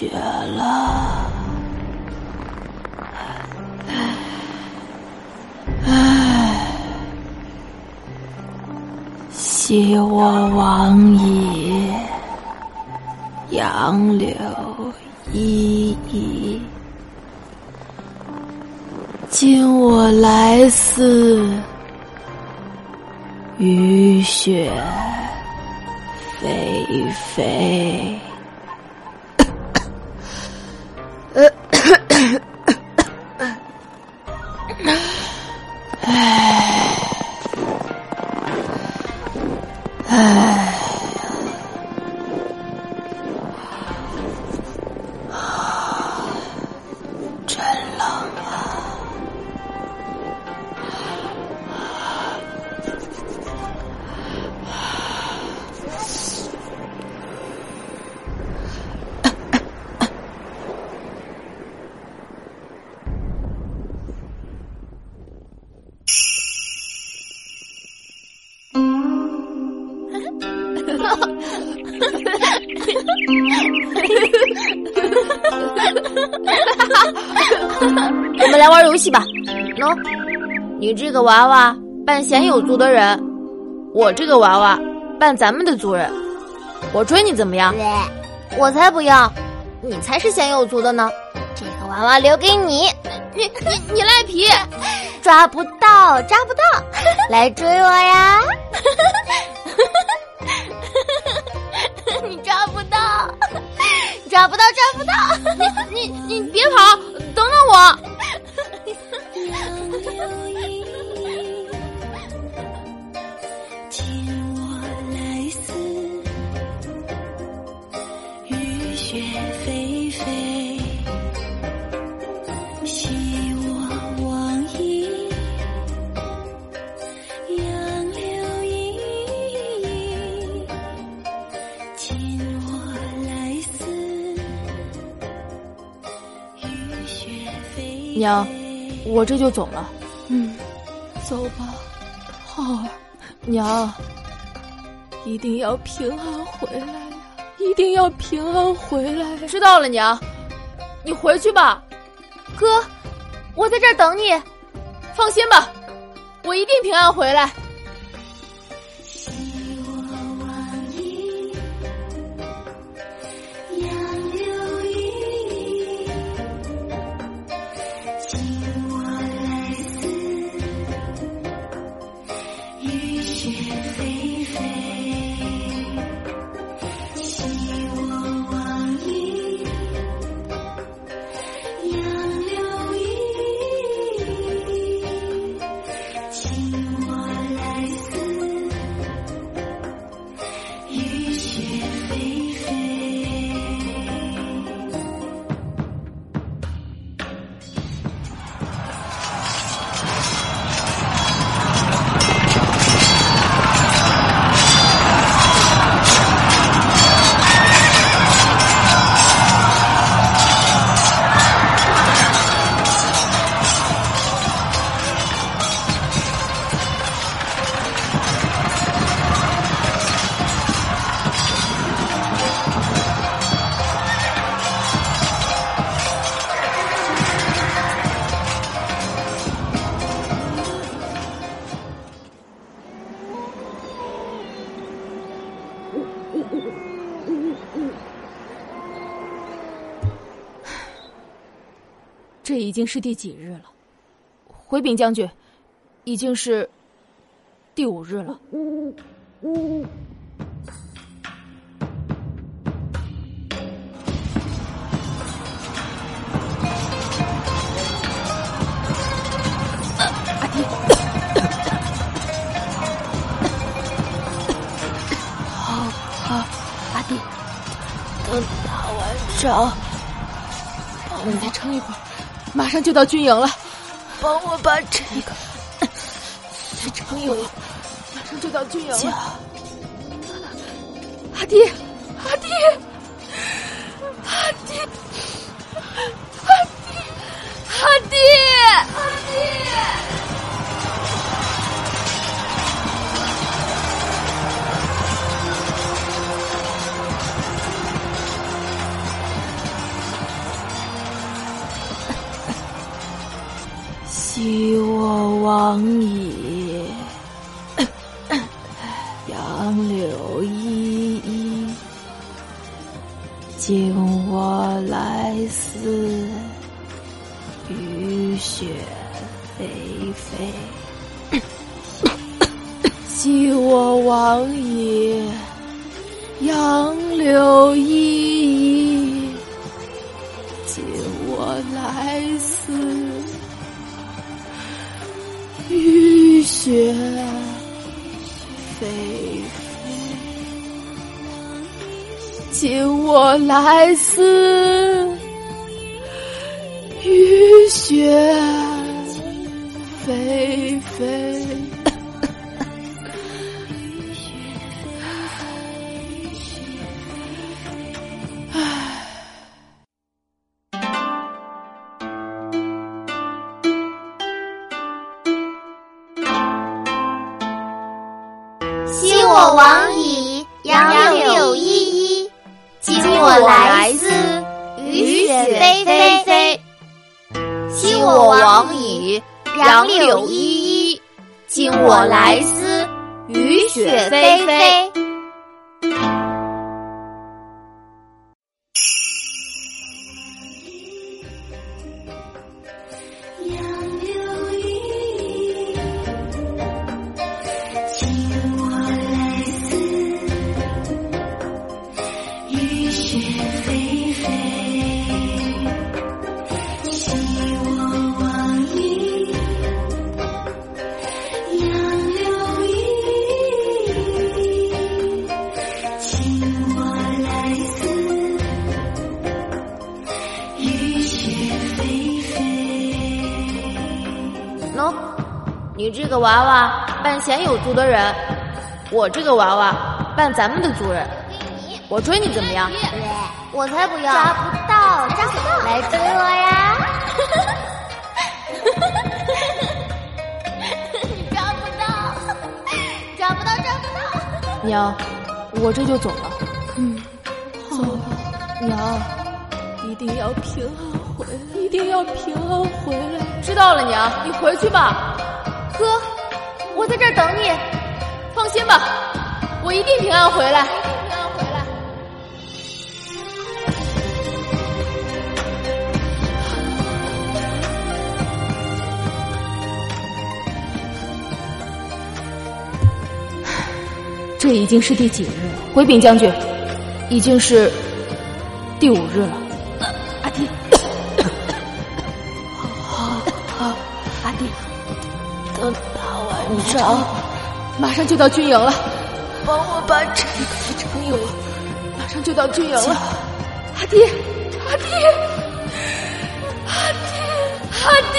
雪了。唉，昔我往矣，杨柳依依。今我来思，雨雪霏霏。唉 唉我们来玩游戏吧。喏，你这个娃娃扮鲜有族的人，我这个娃娃扮咱们的族人。我追你怎么样？我才不要，你才是鲜有族的呢。这个娃娃留给你。你你你赖皮，抓不到，抓不到，来追我呀！抓不到，抓不到！你你你别跑，等等我。娘，我这就走了。嗯，走吧，浩儿，娘，一定要平安回来呀！一定要平安回来呀！知道了，娘，你回去吧。哥，我在这儿等你，放心吧，我一定平安回来。这已经是第几日了？回禀将军，已经是第五日了。阿弟，等打完仗，帮你再撑一会儿，马上就到军营了。帮我把这个再撑一会，马上就到军营了。家阿爹，阿弟，阿弟，阿弟，阿弟，阿弟。昔我往矣，杨柳依依；今我来思，雨雪霏霏。昔我往矣，杨柳依依；今我来思，雨雪霏霏。今我来思，雨雪霏霏。往矣，杨柳依依；今我来思，雨雪霏霏。昔我往矣，杨柳依依；今我来思，雨雪霏霏。你这个娃娃扮贤有族的人，我这个娃娃扮咱们的族人。我追你怎么样？我才不要！抓不到，抓不到！来追我呀！抓不到，抓不到，抓不到！娘，我这就走了。嗯，走吧，娘，一定要平安回来，一定要平安回来。知道了，娘，你回去吧。哥，我在这儿等你。放心吧，我一定平安回来。平安回来。这已经是第几日了？回禀将军，已经是第五日了。等打完仗，马上就到军营了。帮我把这个给撑有，马上就到军营了。阿爹，阿爹，阿爹，阿弟。